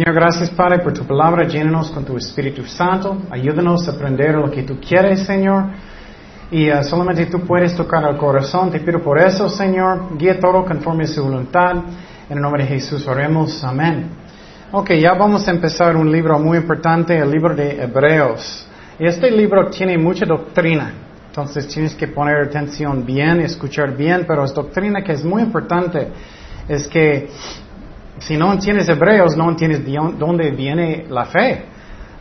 Señor, gracias Padre por tu palabra, llénanos con tu Espíritu Santo, ayúdanos a aprender lo que tú quieres, Señor. Y uh, solamente tú puedes tocar el corazón. Te pido por eso, Señor. Guía todo conforme a su voluntad. En el nombre de Jesús oremos. Amén. Ok, ya vamos a empezar un libro muy importante, el libro de Hebreos. Este libro tiene mucha doctrina. Entonces tienes que poner atención bien, escuchar bien, pero es doctrina que es muy importante. Es que si no entiendes hebreos, no entiendes de dónde viene la fe.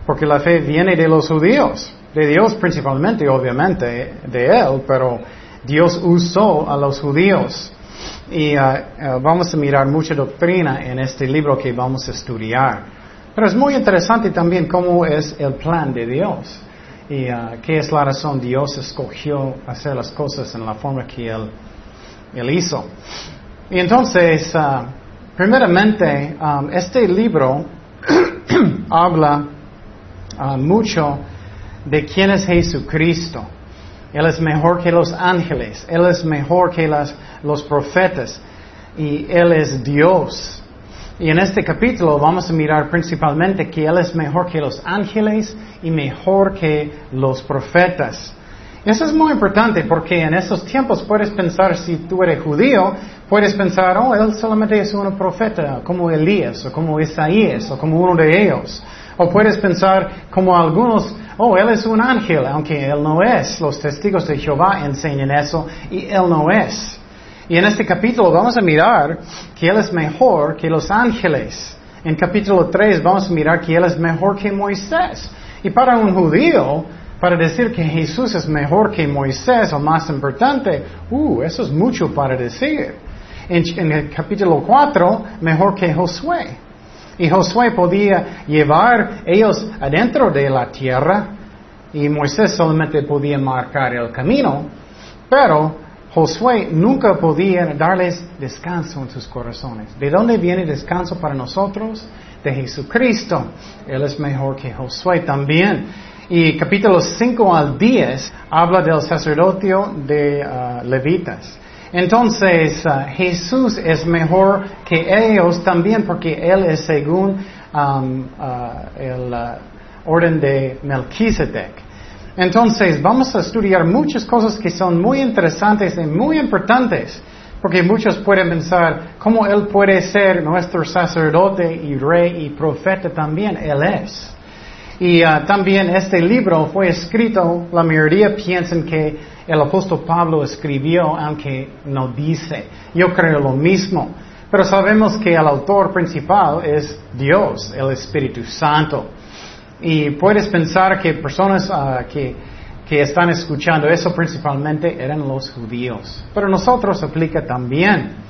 Porque la fe viene de los judíos, de Dios principalmente, obviamente, de Él, pero Dios usó a los judíos. Y uh, uh, vamos a mirar mucha doctrina en este libro que vamos a estudiar. Pero es muy interesante también cómo es el plan de Dios y uh, qué es la razón Dios escogió hacer las cosas en la forma que Él, él hizo. Y entonces, primeramente, um, este libro habla mucho de quién es Jesucristo. Él es mejor que los ángeles, Él es mejor que los profetas y Él es Dios. Y en este capítulo vamos a mirar principalmente que Él es mejor que los ángeles y mejor que los profetas. Eso es muy importante porque en esos tiempos puedes pensar, si tú eres judío, puedes pensar, oh, Él solamente es un profeta, como Elías, o como Isaías, o como uno de ellos. O puedes pensar como algunos, oh, Él es un ángel, aunque Él no es. Los testigos de Jehová enseñan eso y Él no es. Y en este capítulo vamos a mirar que Él es mejor que los ángeles. En capítulo 3 vamos a mirar que Él es mejor que Moisés. Y para un judío, para decir que Jesús es mejor que Moisés o más importante, uh, eso es mucho para decir. En, el capítulo 4, mejor que Josué. Y Josué podía llevar ellos adentro de la tierra y Moisés solamente podía marcar el camino, pero Josué nunca podía darles descanso en sus corazones. ¿De dónde viene descanso para nosotros? De Jesucristo. Él es mejor que Josué también. Y capítulos 5 al 10 habla del sacerdocio de uh, levitas. Entonces, uh, Jesús es mejor que ellos también porque Él es según uh, el orden de Melquisedec. Entonces, vamos a estudiar muchas cosas que son muy interesantes y muy importantes, porque muchos pueden pensar, ¿cómo Él puede ser nuestro sacerdote y rey y profeta también? Él es. Y uh, también este libro fue escrito, la mayoría piensan que el apóstol Pablo escribió, aunque no dice. Yo creo lo mismo. Pero sabemos que el autor principal es Dios, el Espíritu Santo. Y puedes pensar que personas uh, que, que, están escuchando eso principalmente eran los judíos. Pero nosotros aplica también.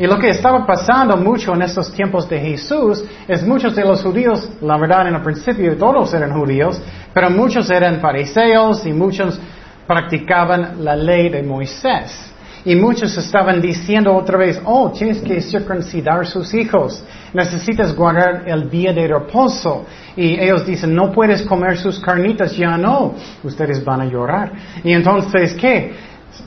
Y lo que estaba pasando mucho en estos tiempos de Jesús es muchos de los judíos, la verdad en el principio todos eran judíos, pero muchos eran fariseos y muchos practicaban la ley de Moisés. Y muchos estaban diciendo otra vez, oh, tienes que circuncidar sus hijos, necesitas guardar el día de reposo. Y ellos dicen, no puedes comer sus carnitas, ya no, ustedes van a llorar. Y entonces, ¿qué?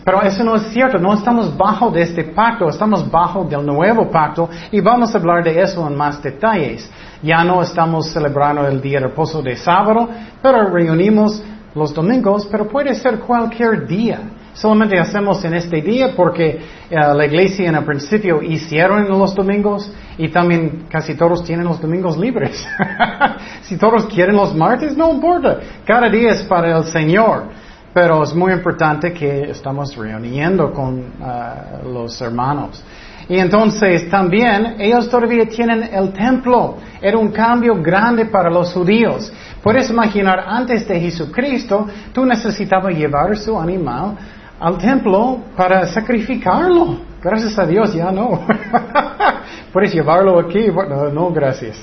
Pero eso no es cierto, no estamos bajo de este pacto, estamos bajo del nuevo pacto y vamos a hablar de eso en más detalles. Ya no estamos celebrando el día de reposo de sábado, pero reunimos los domingos, pero puede ser cualquier día. Solamente hacemos en este día porque eh, la iglesia en el principio hicieron los domingos y también casi todos tienen los domingos libres. si todos quieren los martes, no importa. Cada día es para el Señor. Pero es muy importante que estamos reuniendo con uh, los hermanos. Y entonces también ellos todavía tienen el templo. Era un cambio grande para los judíos. Puedes imaginar, antes de Jesucristo, tú necesitabas llevar su animal al templo para sacrificarlo. Gracias a Dios, ya no. Puedes llevarlo aquí, no, no, gracias.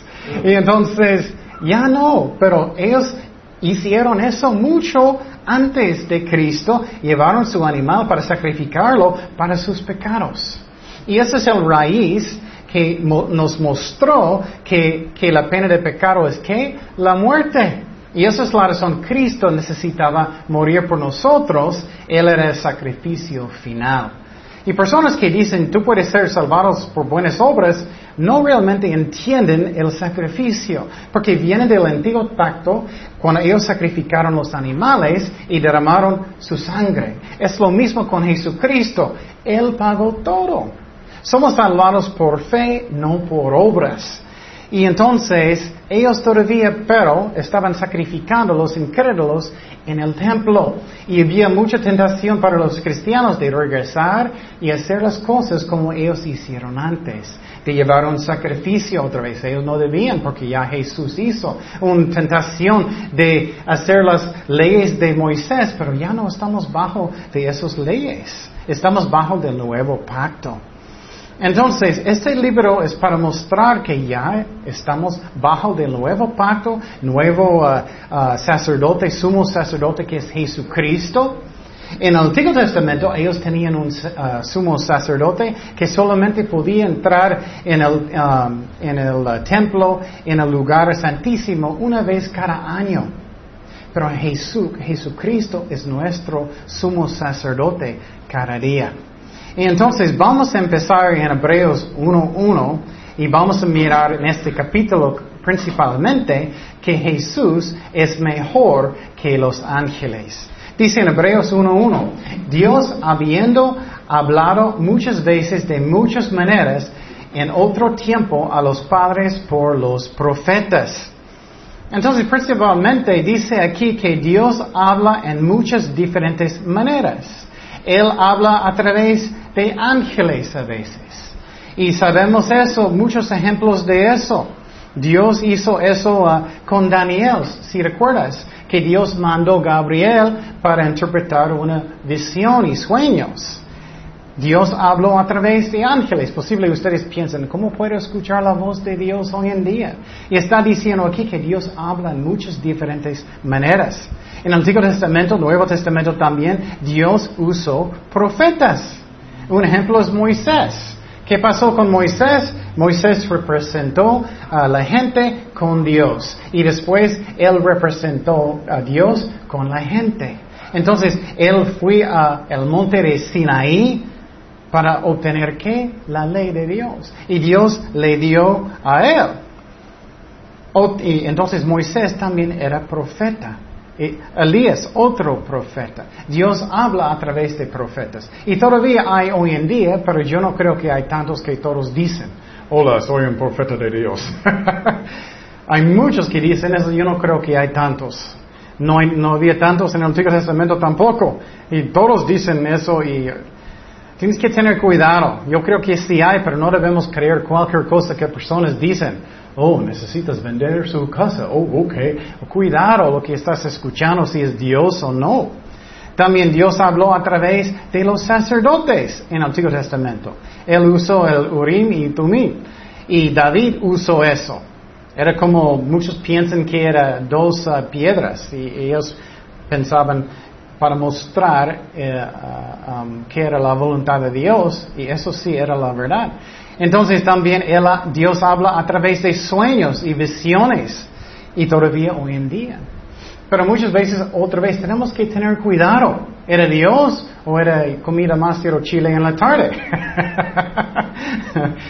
Y entonces, ya no, pero ellos hicieron eso mucho antes de Cristo, llevaron su animal para sacrificarlo para sus pecados. Y ese es el raíz que nos mostró que, que la pena de pecado es que la muerte. Y esa es la razón. Cristo necesitaba morir por nosotros. Él era el sacrificio final. Y personas que dicen, tú puedes ser salvados por buenas obras, no realmente entienden el sacrificio, porque viene del antiguo pacto cuando ellos sacrificaron los animales y derramaron su sangre. Es lo mismo con Jesucristo. Él pagó todo. Somos salvados por fe, no por obras. Y entonces ellos todavía, pero estaban sacrificando los incrédulos en el templo. Y había mucha tentación para los cristianos de regresar y hacer las cosas como ellos hicieron antes. De llevar un sacrificio otra vez. Ellos no debían porque ya Jesús hizo una tentación de hacer las leyes de Moisés, pero ya no estamos bajo de esas leyes. Estamos bajo del nuevo pacto. Entonces, este libro es para mostrar que ya estamos bajo del nuevo pacto, nuevo uh, uh, sacerdote, sumo sacerdote que es Jesucristo. En el Antiguo Testamento ellos tenían un uh, sumo sacerdote que solamente podía entrar en el, um, en el templo, en el lugar santísimo, una vez cada año. Pero Jesús, Jesucristo es nuestro sumo sacerdote cada día. Y entonces vamos a empezar en Hebreos 1.1 y vamos a mirar en este capítulo principalmente que Jesús es mejor que los ángeles. Dice en Hebreos 1.1, Dios habiendo hablado muchas veces de muchas maneras en otro tiempo a los padres por los profetas. Entonces, principalmente dice aquí que Dios habla en muchas diferentes maneras. Él habla a través de ángeles a veces. Y sabemos eso, muchos ejemplos de eso. Dios hizo eso uh, con Daniel, si recuerdas, que Dios mandó a Gabriel para interpretar una visión y sueños. Dios habló a través de ángeles. Posible ustedes piensen, ¿cómo puedo escuchar la voz de Dios hoy en día? Y está diciendo aquí que Dios habla en muchas diferentes maneras. En el Antiguo Testamento, Nuevo Testamento también, Dios usó profetas. Un ejemplo es Moisés. ¿Qué pasó con Moisés? Moisés representó a la gente con Dios y después él representó a Dios con la gente. Entonces, él fue al monte de Sinaí para obtener qué? La ley de Dios. Y Dios le dio a él. Y entonces Moisés también era profeta. Elías, otro profeta. Dios habla a través de profetas. Y todavía hay hoy en día, pero yo no creo que hay tantos que todos dicen, hola, soy un profeta de Dios. hay muchos que dicen eso, yo no creo que hay tantos. No, no había tantos en el Antiguo Testamento tampoco. Y todos dicen eso y tienes que tener cuidado. Yo creo que sí hay, pero no debemos creer cualquier cosa que personas dicen. Oh, necesitas vender su casa. Oh, ok. Cuidado lo que estás escuchando, si es Dios o no. También Dios habló a través de los sacerdotes en el Antiguo Testamento. Él usó el Urim y Tumim. Y David usó eso. Era como muchos piensan que era dos uh, piedras y ellos pensaban para mostrar eh, uh, um, que era la voluntad de Dios y eso sí era la verdad. Entonces también Dios habla a través de sueños y visiones y todavía hoy en día. Pero muchas veces, otra vez, tenemos que tener cuidado. ¿Era Dios o era comida más de chile en la tarde?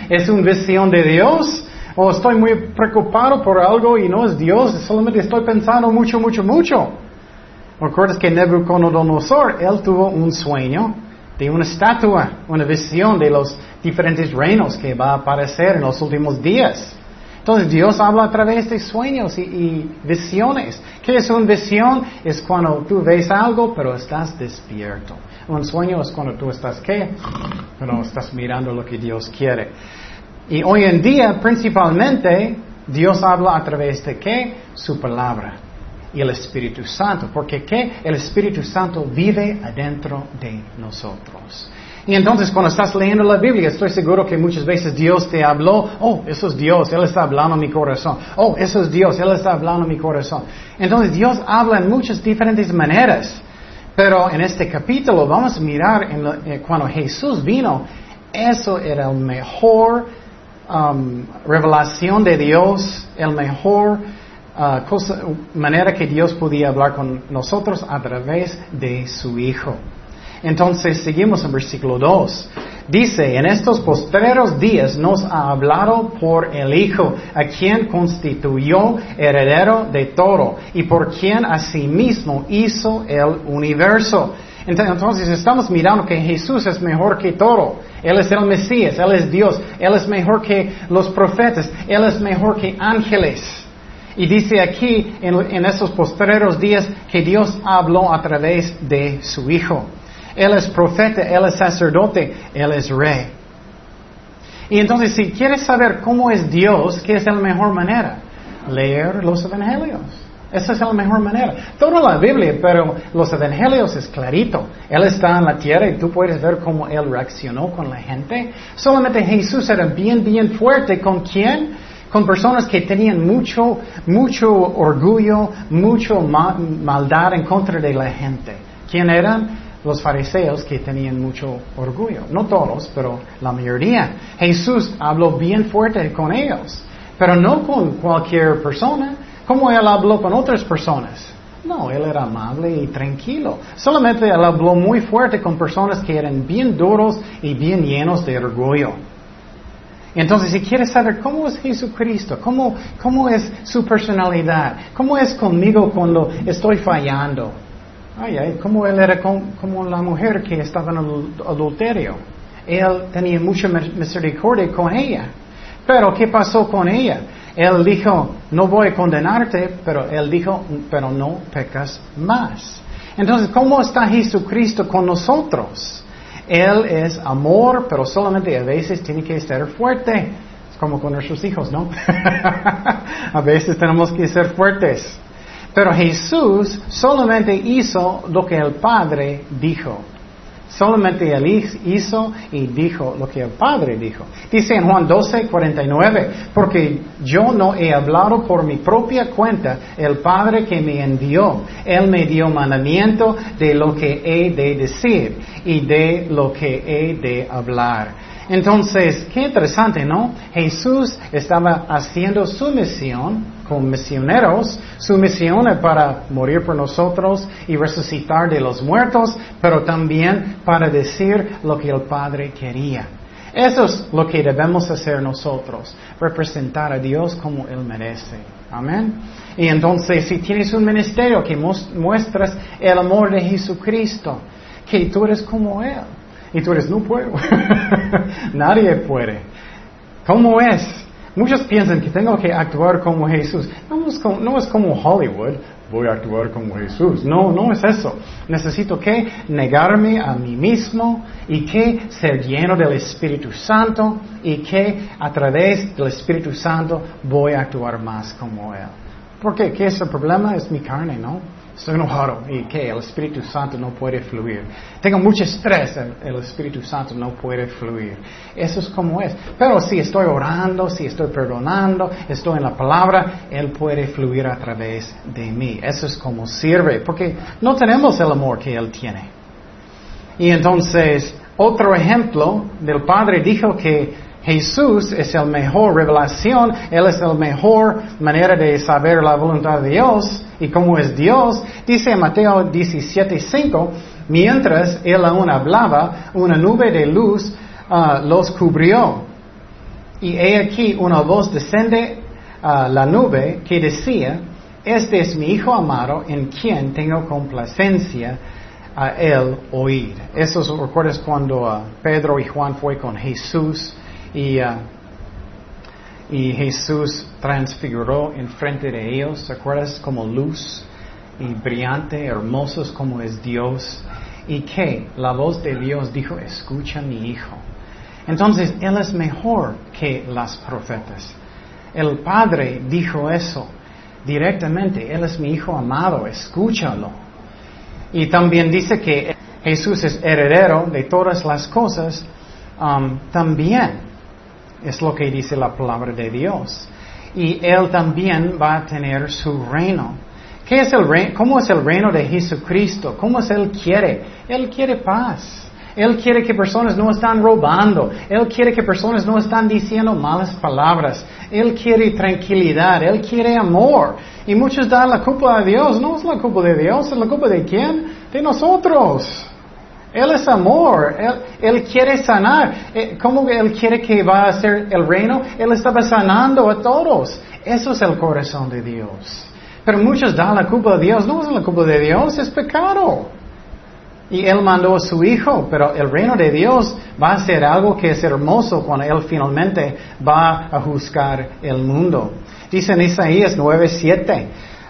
¿Es una visión de Dios? ¿O estoy muy preocupado por algo y no es Dios? Solamente estoy pensando mucho, mucho, mucho. ¿Recuerdas que Nebuchadnezzar, él tuvo un sueño de una estatua, una visión de los diferentes reinos que va a aparecer en los últimos días. Entonces Dios habla a través de sueños y, visiones. ¿Qué es una visión? Es cuando tú ves algo pero estás despierto. Un sueño es cuando tú estás qué? Pero estás mirando lo que Dios quiere. Y hoy en día principalmente Dios habla a través de qué? Su palabra y el Espíritu Santo, porque ¿qué? El Espíritu Santo vive adentro de nosotros. Y entonces cuando estás leyendo la Biblia, estoy seguro que muchas veces Dios te habló, oh, eso es Dios, Él está hablando a mi corazón, oh, eso es Dios, Él está hablando a mi corazón. Entonces Dios habla en muchas diferentes maneras, pero en este capítulo vamos a mirar en eh, cuando Jesús vino, eso era la mejor um, revelación de Dios, el mejor cosa, manera que Dios podía hablar con nosotros a través de su Hijo. Entonces seguimos en versículo 2. Dice, en estos postreros días nos ha hablado por el Hijo, a quien constituyó heredero de todo y por quien asimismo hizo el universo. Entonces estamos mirando que Jesús es mejor que todo. Él es el Mesías, Él es Dios, Él es mejor que los profetas, Él es mejor que ángeles. Y dice aquí en, esos postreros días que Dios habló a través de su Hijo. Él es profeta, Él es sacerdote, Él es rey. Y entonces si quieres saber cómo es Dios, ¿qué es la mejor manera? Leer los evangelios. Esa es la mejor manera. Toda la Biblia, pero los evangelios es clarito. Él está en la tierra y tú puedes ver cómo Él reaccionó con la gente. Solamente Jesús era bien, bien fuerte. ¿Con quién? Con personas que tenían mucho, mucho orgullo, mucho maldad en contra de la gente. ¿Quién eran? los fariseos que tenían mucho orgullo. No todos, pero la mayoría. Jesús habló bien fuerte con ellos, pero no con cualquier persona, como él habló con otras personas. No, él era amable y tranquilo. Solamente él habló muy fuerte con personas que eran bien duros y bien llenos de orgullo. Entonces, si quieres saber cómo es Jesucristo, cómo, cómo es su personalidad, cómo es conmigo cuando estoy fallando, Ay, ay, como él era como la mujer que estaba en adulterio. Él tenía mucha misericordia con ella. Pero, ¿qué pasó con ella? Él dijo, no voy a condenarte, pero él dijo, pero no pecas más. Entonces, ¿cómo está Jesucristo con nosotros? Él es amor, pero solamente a veces tiene que ser fuerte. Es como con nuestros hijos, ¿no? a veces tenemos que ser fuertes. Pero Jesús solamente hizo lo que el Padre dijo. Solamente Él hizo y dijo lo que el Padre dijo. Dice en Juan 12, 49, porque yo no he hablado por mi propia cuenta, el Padre que me envió, Él me dio mandamiento de lo que he de decir y de lo que he de hablar. Entonces, qué interesante, ¿no? Jesús estaba haciendo su misión con misioneros. Su misión es para morir por nosotros y resucitar de los muertos, pero también para decir lo que el Padre quería. Eso es lo que debemos hacer nosotros, representar a Dios como Él merece. Amén. Y entonces, si tienes un ministerio que muestras el amor de Jesucristo, que tú eres como Él, y tú eres, no puedo. Nadie puede. ¿Cómo es? Muchos piensan que tengo que actuar como Jesús. No es como, no es como Hollywood, voy a actuar como Jesús. No, no es eso. Necesito que negarme a mí mismo y que ser lleno del Espíritu Santo y que a través del Espíritu Santo voy a actuar más como Él. ¿Por qué? ¿Qué es el problema? Es mi carne, ¿no? Estoy enojado y que el Espíritu Santo no puede fluir. Tengo mucho estrés, el, Espíritu Santo no puede fluir. Eso es como es. Pero si estoy orando, si estoy perdonando, estoy en la palabra, Él puede fluir a través de mí. Eso es como sirve, porque no tenemos el amor que Él tiene. Y entonces, otro ejemplo del Padre dijo que Jesús es la mejor revelación, Él es la mejor manera de saber la voluntad de Dios y cómo es Dios. Dice Mateo 17:5, mientras Él aún hablaba, una nube de luz ah, los cubrió. Y he aquí una voz descende a la nube que decía, este es mi Hijo amado en quien tengo complacencia a él oír. Eso recuerdas cuando ah, Pedro y Juan fue con Jesús y, uh, y Jesús transfiguró en frente de ellos, ¿te acuerdas? Como luz y brillante, hermosos como es Dios. Y que la voz de Dios dijo, escucha mi hijo. Entonces, Él es mejor que las profetas. El Padre dijo eso directamente, Él es mi hijo amado, escúchalo. Y también dice que Jesús es heredero de todas las cosas um, también. Es lo que dice la palabra de Dios. Y Él también va a tener su reino. ¿Qué es el reino? ¿Cómo es el reino de Jesucristo? ¿Cómo es Él quiere? Él quiere paz. Él quiere que personas no están robando. Él quiere que personas no están diciendo malas palabras. Él quiere tranquilidad. Él quiere amor. Y muchos dan la culpa a Dios. No es la culpa de Dios, es la culpa de quién? De nosotros. Él es amor, Él, quiere sanar. Eh, ¿Cómo Él quiere que va a ser el reino? Él estaba sanando a todos. Eso es el corazón de Dios. Pero muchos dan la culpa de Dios. No es la culpa de Dios, es pecado. Y Él mandó a su Hijo, pero el reino de Dios va a ser algo que es hermoso cuando Él finalmente va a juzgar el mundo. Dice en Isaías 9:7,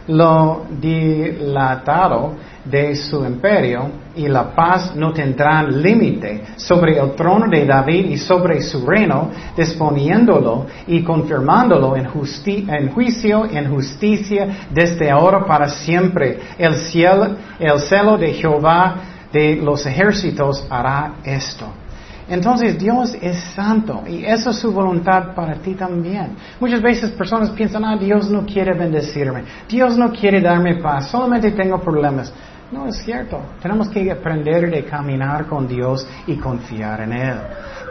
lo dilatado de su imperio y la paz no tendrán límite sobre el trono de David y sobre su reino, disponiéndolo y confirmándolo en, en juicio, en justicia, desde ahora para siempre. El, cielo, el celo de Jehová de los ejércitos hará esto. Entonces Dios es santo y esa es su voluntad para ti también. Muchas veces personas piensan, ah, Dios no quiere bendecirme, Dios no quiere darme paz, solamente tengo problemas. No es cierto. Tenemos que aprender de caminar con Dios y confiar en Él.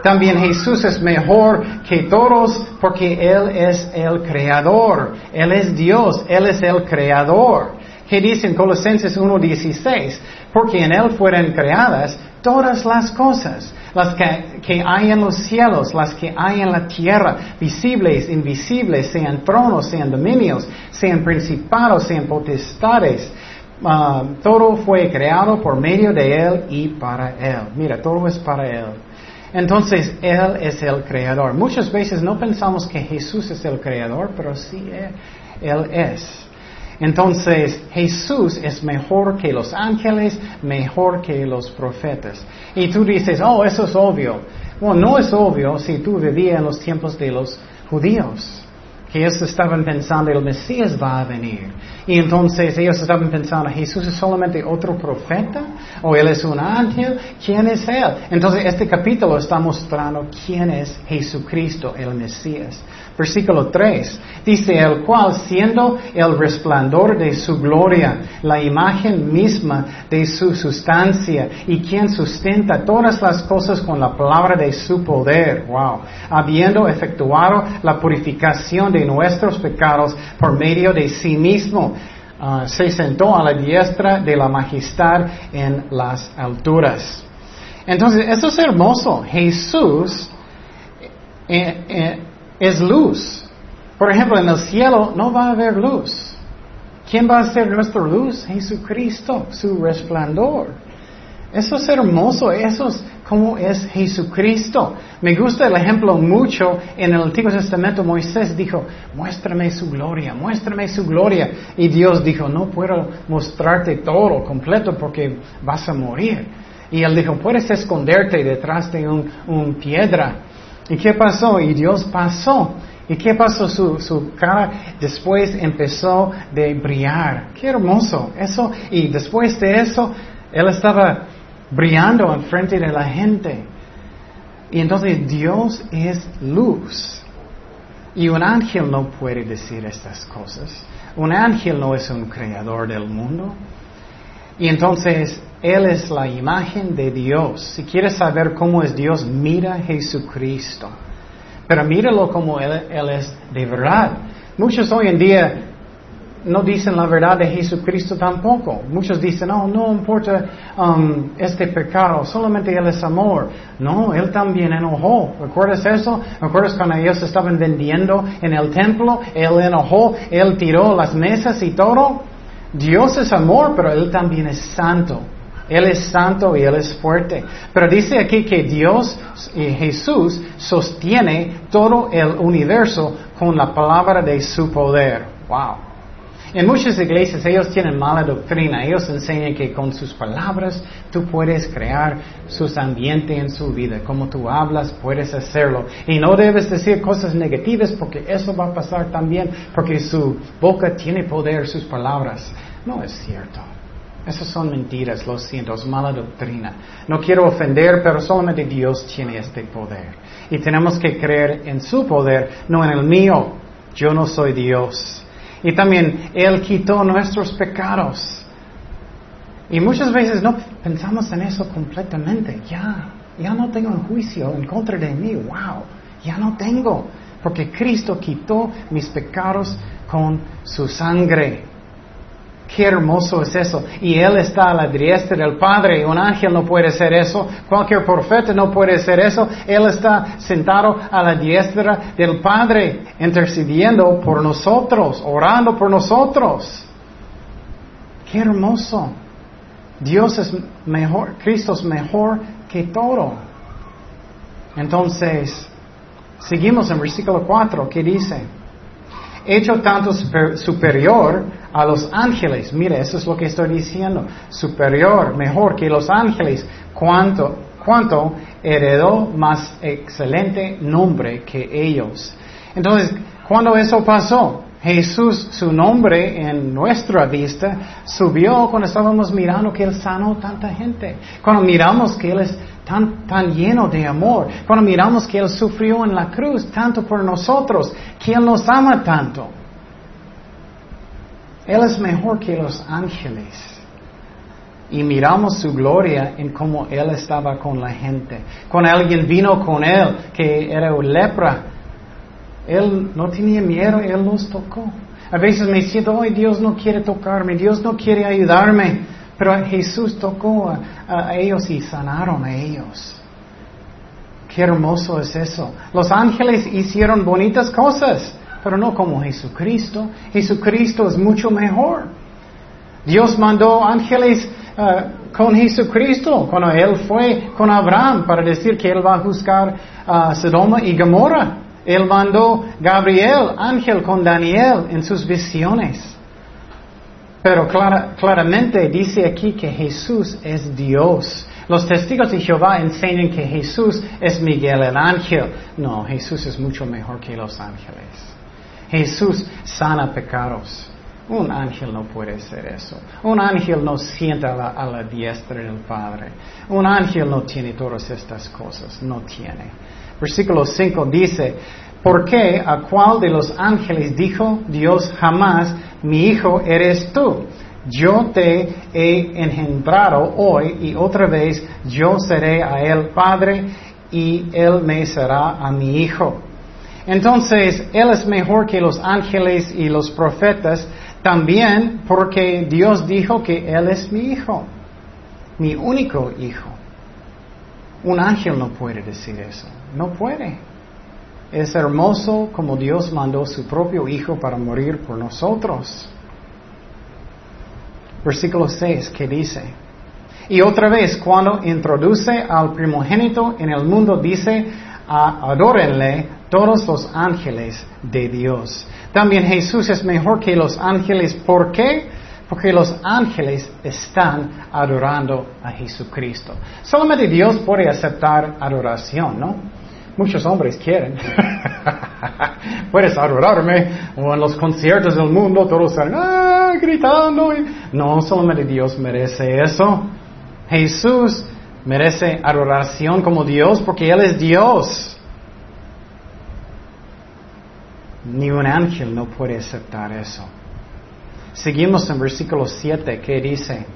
También Jesús es mejor que todos porque Él es el creador. Él es Dios. Él es el creador. ¿Qué dice en Colosenses 1.16? Porque en Él fueron creadas todas las cosas, las que, hay en los cielos, las que hay en la tierra, visibles, invisibles, sean tronos, sean dominios, sean principados, sean potestades Ah, todo fue creado por medio de Él y para Él. Mira, todo es para Él. Entonces, Él es el creador. Muchas veces no pensamos que Jesús es el creador, pero sí Él es. Entonces, Jesús es mejor que los ángeles, mejor que los profetas. Y tú dices, oh, eso es obvio. Bueno, no es obvio si tú vivías en los tiempos de los judíos que ellos estaban pensando el Mesías va a venir. Y entonces ellos estaban pensando, Jesús es solamente otro profeta o él es un ángel, ¿quién es él? Entonces este capítulo está mostrando quién es Jesucristo, el Mesías. Versículo 3 dice, el cual siendo el resplandor de su gloria, la imagen misma de su sustancia y quien sustenta todas las cosas con la palabra de su poder, wow, habiendo efectuado la purificación de nuestros pecados por medio de sí mismo. Ah, se sentó a la diestra de la majestad en las alturas. Entonces, eso es hermoso. Jesús eh, eh, es luz. Por ejemplo, en el cielo no va a haber luz. ¿Quién va a ser nuestra luz? Jesucristo, su resplandor. Eso es hermoso, eso es como es Jesucristo. Me gusta el ejemplo mucho en el Antiguo Testamento. Moisés dijo, muéstrame su gloria, muéstrame su gloria. Y Dios dijo, no puedo mostrarte todo completo porque vas a morir. Y él dijo, puedes esconderte detrás de un, un piedra ¿Y qué pasó? Y Dios pasó. ¿Y qué pasó? Su, su cara después empezó de brillar. Qué hermoso. Eso, y después de eso, Él estaba brillando en frente de la gente. Y entonces Dios es luz. Y un ángel no puede decir estas cosas. Un ángel no es un creador del mundo. Y entonces Él es la imagen de Dios. Si quieres saber cómo es Dios, mira a Jesucristo. Pero míralo como él, es de verdad. Muchos hoy en día no dicen la verdad de Jesucristo tampoco. Muchos dicen, oh, no importa um, este pecado, solamente Él es amor. No, Él también enojó. ¿Recuerdas eso? ¿Recuerdas cuando ellos estaban vendiendo en el templo? Él enojó, Él tiró las mesas y todo. Dios es amor, pero Él también es santo. Él es santo y Él es fuerte. Pero dice aquí que Dios y Jesús sostiene todo el universo con la palabra de su poder. Wow. En muchas iglesias ellos tienen mala doctrina. Ellos enseñan que con sus palabras tú puedes crear sus ambientes en su vida. Como tú hablas, puedes hacerlo. Y no debes decir cosas negativas porque eso va a pasar también porque su boca tiene poder, sus palabras. No es cierto. Esas son mentiras, lo siento, es mala doctrina. No quiero ofender, pero solamente Dios tiene este poder. Y tenemos que creer en su poder, no en el mío. Yo no soy Dios. Y también Él quitó nuestros pecados. Y muchas veces no pensamos en eso completamente. Ya, ya no tengo juicio en contra de mí. Wow, ya no tengo. Porque Cristo quitó mis pecados con su sangre. Qué hermoso es eso. Y Él está a la diestra del Padre. Un ángel no puede ser eso. Cualquier profeta no puede ser eso. Él está sentado a la diestra del Padre, intercediendo por nosotros, orando por nosotros. Qué hermoso. Dios es mejor, Cristo es mejor que todo. Entonces, seguimos en versículo 4, que dice, hecho tanto superior a los ángeles. Mire, eso es lo que estoy diciendo. Superior, mejor que los ángeles. ¿Cuánto, cuánto heredó más excelente nombre que ellos? Entonces, cuando eso pasó, Jesús, su nombre en nuestra vista, subió cuando estábamos mirando que Él sanó tanta gente. Cuando miramos que Él es tan, tan lleno de amor. Cuando miramos que Él sufrió en la cruz tanto por nosotros, que Él nos ama tanto. Él es mejor que los ángeles. Y miramos su gloria en cómo Él estaba con la gente. Cuando alguien vino con Él, que era lepra, Él no tenía miedo, Él los tocó. A veces me siento, ay, Dios no quiere tocarme, Dios no quiere ayudarme. Pero Jesús tocó a, ellos y sanaron a ellos. Qué hermoso es eso. Los ángeles hicieron bonitas cosas, pero no como Jesucristo. Jesucristo es mucho mejor. Dios mandó ángeles uh, con Jesucristo cuando Él fue con Abraham para decir que Él va a juzgar a Sodoma y Gomorra. Él mandó Gabriel, ángel, con Daniel en sus visiones. Pero claramente dice aquí que Jesús es Dios. Los testigos de Jehová enseñan que Jesús es Miguel el ángel. No, Jesús es mucho mejor que los ángeles. Jesús sana pecados. Un ángel no puede ser eso. Un ángel no sienta a la, a la diestra del Padre. Un ángel no tiene todas estas cosas. No tiene. Versículo 5 dice, ¿por qué a cuál de los ángeles dijo Dios jamás mi hijo eres tú. Yo te he engendrado hoy y otra vez yo seré a él padre y él me será a mi hijo. Entonces, Él es mejor que los ángeles y los profetas también porque Dios dijo que Él es mi hijo, mi único hijo. Un ángel no puede decir eso, no puede. Es hermoso como Dios mandó su propio Hijo para morir por nosotros. Versículo 6 que dice, y otra vez cuando introduce al primogénito en el mundo dice, adórenle todos los ángeles de Dios. También Jesús es mejor que los ángeles. ¿Por qué? Porque los ángeles están adorando a Jesucristo. Solamente Dios puede aceptar adoración, ¿no? Muchos hombres quieren. Puedes adorarme o en los conciertos del mundo todos están ah, gritando. No, solamente Dios merece eso. Jesús merece adoración como Dios porque Él es Dios. Ni un ángel no puede aceptar eso. Seguimos en versículo 7 que dice,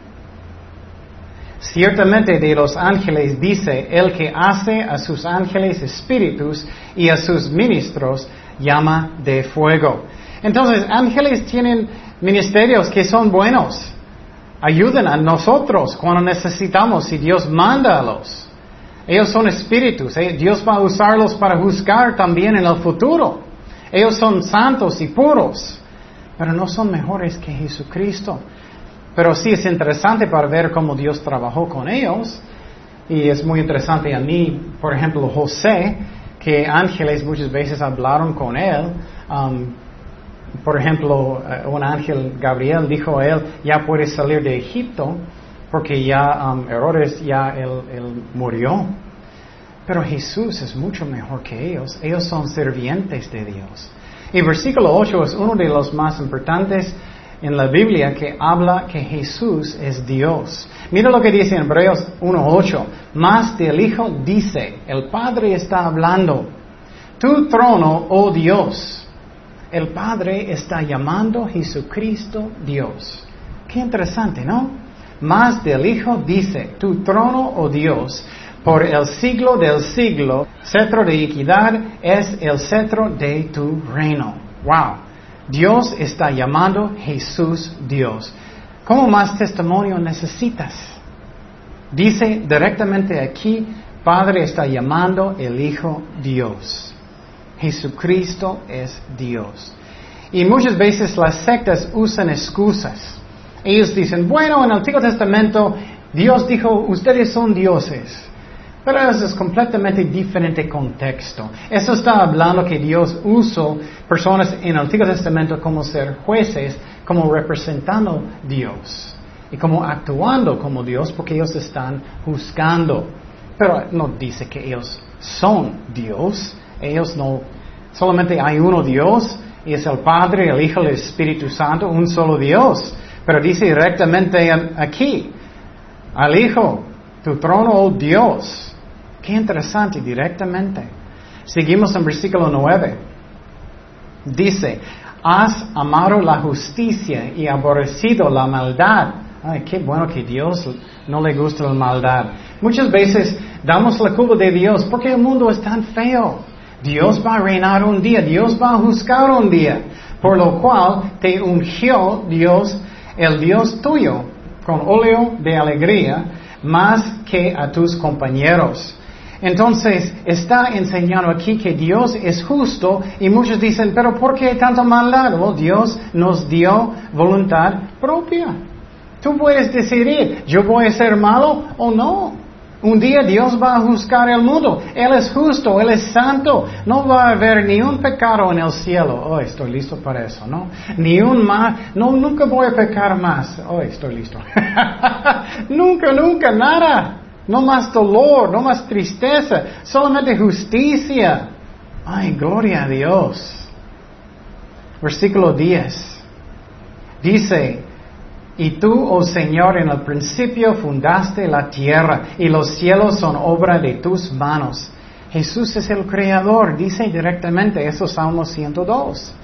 Ciertamente de los ángeles dice, el que hace a sus ángeles espíritus y a sus ministros llama de fuego. Entonces, ángeles tienen ministerios que son buenos. Ayudan a nosotros cuando necesitamos y Dios manda a los. Ellos son espíritus. Eh, Dios va a usarlos para juzgar también en el futuro. Ellos son santos y puros, pero no son mejores que Jesucristo. Pero sí es interesante para ver cómo Dios trabajó con ellos. Y es muy interesante a mí, por ejemplo, José, que ángeles muchas veces hablaron con él. Um, por ejemplo, eh, un ángel Gabriel dijo a él, ya puedes salir de Egipto, porque ya um, Herodes ya él, murió. Pero Jesús es mucho mejor que ellos. Ellos son servientes de Dios. Y versículo 8 es uno de los más importantes en la Biblia que habla que Jesús es Dios. Mira lo que dice en Hebreos 1.8. Más del Hijo dice, el Padre está hablando, tu trono, oh Dios. El Padre está llamando a Jesucristo Dios. Qué interesante, ¿no? Más del Hijo dice, tu trono, oh Dios, por el siglo del siglo, cetro de equidad es el cetro de tu reino. Wow. Dios está llamando Jesús Dios. ¿Cómo más testimonio necesitas? Dice directamente aquí, Padre está llamando el Hijo Dios. Jesucristo es Dios. Y muchas veces las sectas usan excusas. Ellos dicen, bueno, en el Antiguo Testamento Dios dijo, ustedes son dioses. Pero eso es completamente diferente contexto. Eso está hablando que Dios usó personas en el Antiguo Testamento como ser jueces, como representando Dios y como actuando como Dios porque ellos están juzgando. Pero no dice que ellos son Dios. Ellos no, solamente hay uno Dios y es el Padre, el Hijo el Espíritu Santo, un solo Dios. Pero dice directamente aquí, al Hijo, tu trono, oh Dios. Qué interesante, directamente. Seguimos en versículo 9. Dice, has amado la justicia y aborrecido la maldad. Ay, qué bueno que Dios no le gusta la maldad. Muchas veces damos la culpa de Dios porque el mundo es tan feo. Dios va a reinar un día, Dios va a juzgar un día, por lo cual te ungió Dios, el Dios tuyo, con óleo de alegría, más que a tus compañeros. Entonces, está enseñando aquí que Dios es justo y muchos dicen, pero ¿por qué tanto maldad? Dios nos dio voluntad propia. Tú puedes decidir, yo voy a ser malo o no. Un día Dios va a juzgar el mundo. Él es justo, Él es santo. No va a haber ni un pecado en el cielo. Oh, estoy listo para eso, ¿no? Ni un más. No, nunca voy a pecar más. Oh, estoy listo. nunca, nunca, nada. No más dolor, no más tristeza, solamente justicia. Ay, gloria a Dios. Versículo 10. Dice, y tú, oh Señor, en el principio fundaste la tierra y los cielos son obra de tus manos. Jesús es el creador, dice directamente eso Salmo 102.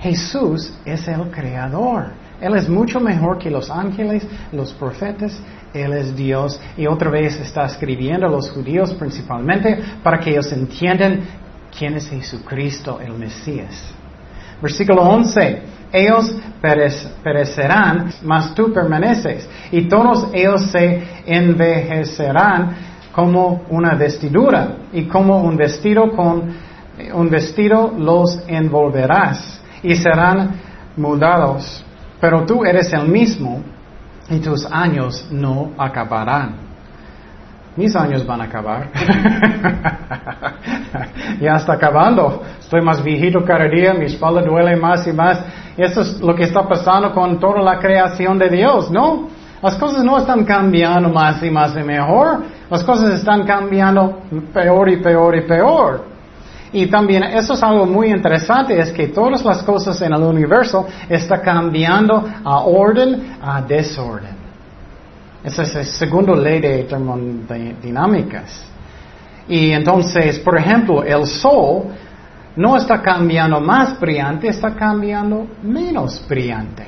Jesús es el creador. Él es mucho mejor que los ángeles, los profetas, Él es Dios. Y otra vez está escribiendo a los judíos principalmente para que ellos entiendan quién es Jesucristo, el Mesías. Versículo 11. Ellos perecerán, mas tú permaneces. Y todos ellos se envejecerán como una vestidura. Y como un vestido con un vestido los envolverás. Y serán mudados pero tú eres el mismo y tus años no acabarán. Mis años van a acabar. ya está acabando. Estoy más viejito cada día, mi espalda duele más y más. Eso es lo que está pasando con toda la creación de Dios, ¿no? Las cosas no están cambiando más y más y mejor. Las cosas están cambiando peor y peor y peor. Y también eso es algo muy interesante, es que todas las cosas en el universo están cambiando a orden, a desorden. Esa es la segunda ley de termodinámicas. Y entonces, por ejemplo, el sol no está cambiando más brillante, está cambiando menos brillante.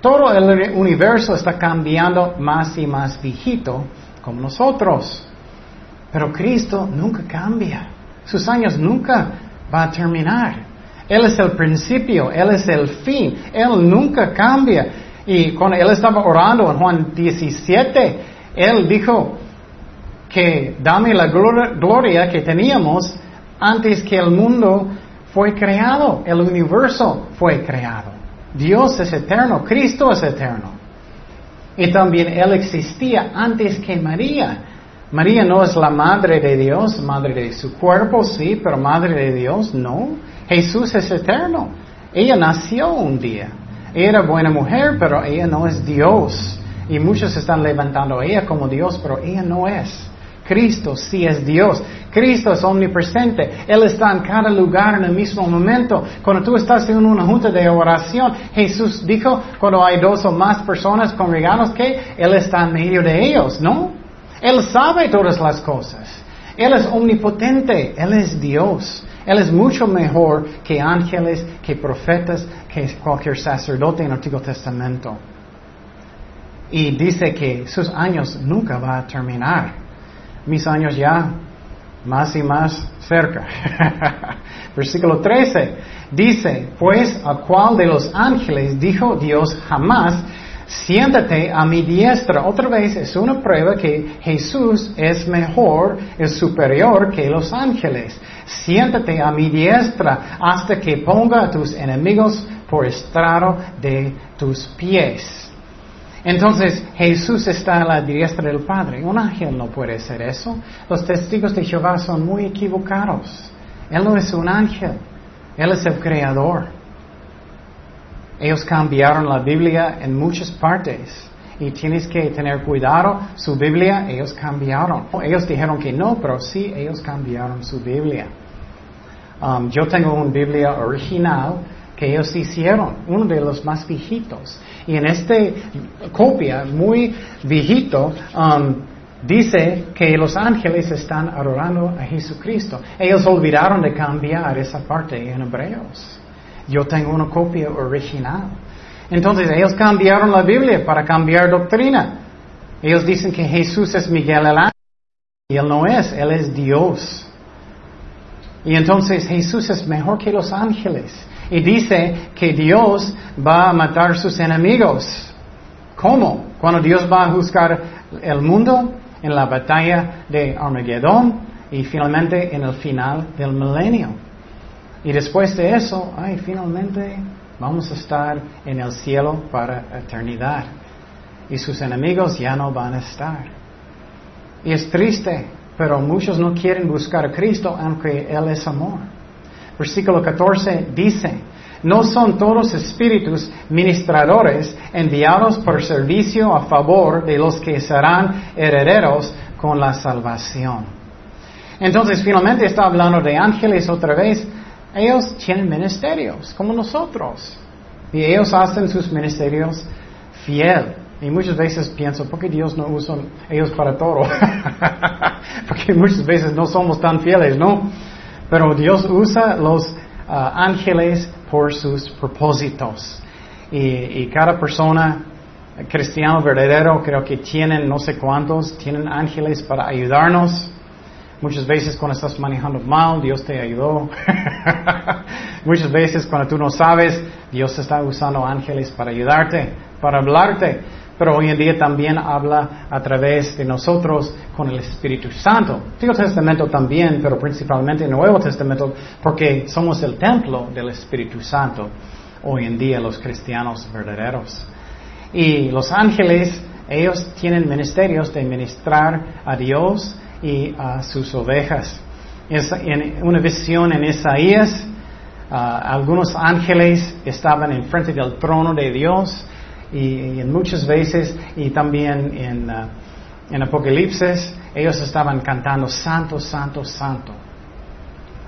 Todo el universo está cambiando más y más viejito como nosotros. Pero Cristo nunca cambia. Sus años nunca va a terminar. Él es el principio, Él es el fin, Él nunca cambia. Y cuando Él estaba orando en Juan 17, Él dijo que dame la gloria que teníamos antes que el mundo fue creado, el universo fue creado. Dios es eterno, Cristo es eterno. Y también Él existía antes que María. María no es la madre de Dios, madre de su cuerpo, sí, pero madre de Dios, no. Jesús es eterno. Ella nació un día. era buena mujer, pero ella no es Dios. Y muchos están levantando a ella como Dios, pero ella no es. Cristo sí es Dios. Cristo es omnipresente. Él está en cada lugar en el mismo momento. Cuando tú estás en una junta de oración, Jesús dijo, cuando hay dos o más personas congregadas, que Él está en medio de ellos, ¿no? Él sabe todas las cosas. Él es omnipotente, Él es Dios. Él es mucho mejor que ángeles, que profetas, que cualquier sacerdote en el Antiguo Testamento. Y dice que sus años nunca va a terminar. Mis años ya más y más cerca. Versículo 13 dice, pues a cuál de los ángeles dijo Dios jamás siéntate a mi diestra. Otra vez es una prueba que Jesús es mejor, es superior que los ángeles. Siéntate a mi diestra hasta que ponga a tus enemigos por estrado de tus pies. Entonces Jesús está a la diestra del Padre. Un ángel no puede hacer eso. Los testigos de Jehová son muy equivocados. Él no es un ángel. Él es el creador. Ellos cambiaron la Biblia en muchas partes. Y tienes que tener cuidado. Su Biblia, ellos cambiaron. Ellos dijeron que no, pero sí, ellos cambiaron su Biblia. Um, yo tengo una Biblia original que ellos hicieron, uno de los más viejitos. Y en esta copia, muy viejito, um, dice que los ángeles están adorando a Jesucristo. Ellos olvidaron de cambiar esa parte en hebreos. Yo tengo una copia original. Entonces ellos cambiaron la Biblia para cambiar doctrina. Ellos dicen que Jesús es Miguel el ángel. Y él no es, él es Dios. Y entonces Jesús es mejor que los ángeles. Y dice que Dios va a matar sus enemigos. ¿Cómo? Cuando Dios va a juzgar el mundo en la batalla de Armagedón y finalmente en el final del milenio. Y después de eso, ay, finalmente vamos a estar en el cielo para eternidad. Y sus enemigos ya no van a estar. Y es triste, pero muchos no quieren buscar a Cristo aunque Él es amor. Versículo 14 dice, no son todos espíritus ministradores enviados por servicio a favor de los que serán herederos con la salvación. Entonces, finalmente está hablando de ángeles otra vez. Ellos tienen ministerios, como nosotros. Y ellos hacen sus ministerios fiel. Y muchas veces pienso, ¿por qué Dios no usa ellos para todo? Porque muchas veces no somos tan fieles, ¿no? Pero Dios usa los ah, ángeles por sus propósitos. Y, cada persona cristiano verdadero creo que tienen no sé cuántos, tienen ángeles para ayudarnos. Muchas veces cuando estás manejando mal, Dios te ayudó. Muchas veces cuando tú no sabes, Dios está usando ángeles para ayudarte, para hablarte pero hoy en día también habla a través de nosotros con el Espíritu Santo. Antiguo Testamento también, pero principalmente el Nuevo Testamento, porque somos el templo del Espíritu Santo hoy en día los cristianos verdaderos. Y los ángeles, ellos tienen ministerios de ministrar a Dios y a sus ovejas. en una visión en Isaías, ah, algunos ángeles estaban enfrente del trono de Dios y, en muchas veces, y también en, uh, en Apocalipsis, ellos estaban cantando, Santo, Santo, Santo.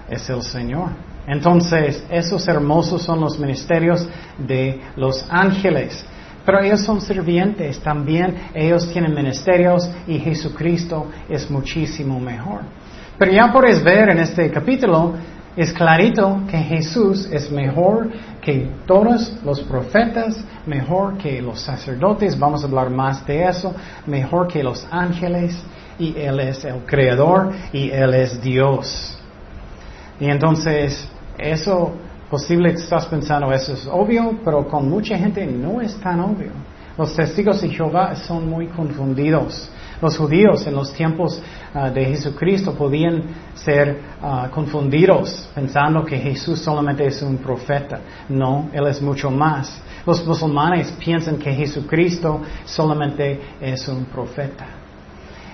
Es el Señor. Entonces, esos hermosos son los ministerios de los ángeles. Pero ellos son sirvientes, también ellos tienen ministerios y Jesucristo es muchísimo mejor. Pero ya puedes ver en este capítulo es clarito que Jesús es mejor que todos los profetas, mejor que los sacerdotes, vamos a hablar más de eso, mejor que los ángeles, y Él es el creador y Él es Dios. Y entonces, eso posible estás pensando, eso es obvio, pero con mucha gente no es tan obvio. Los testigos de Jehová son muy confundidos. Los judíos en los tiempos ah, de Jesucristo podían ser ah, confundidos pensando que Jesús solamente es un profeta. No, Él es mucho más. Los musulmanes piensan que Jesucristo solamente es un profeta.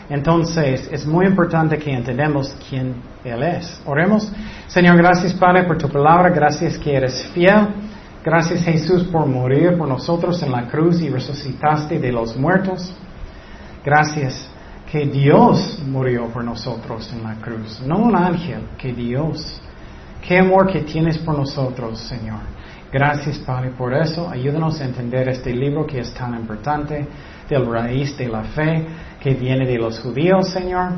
Entonces, es muy importante que entendamos quién Él es. Oremos. Señor, gracias Padre por tu palabra, gracias que eres fiel. Gracias Jesús por morir por nosotros en la cruz y resucitaste de los muertos. Gracias que Dios murió por nosotros en la cruz, no un ángel, que Dios. Qué amor que tienes por nosotros, Señor. Gracias, Padre, por eso. Ayúdanos a entender este libro que es tan importante, del raíz de la fe que viene de los judíos, Señor.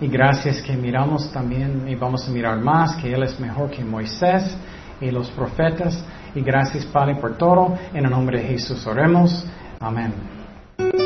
Y gracias que miramos también y vamos a mirar más, que Él es mejor que Moisés y los profetas. Y gracias, Padre, por todo. En el nombre de Jesús oremos. Amén.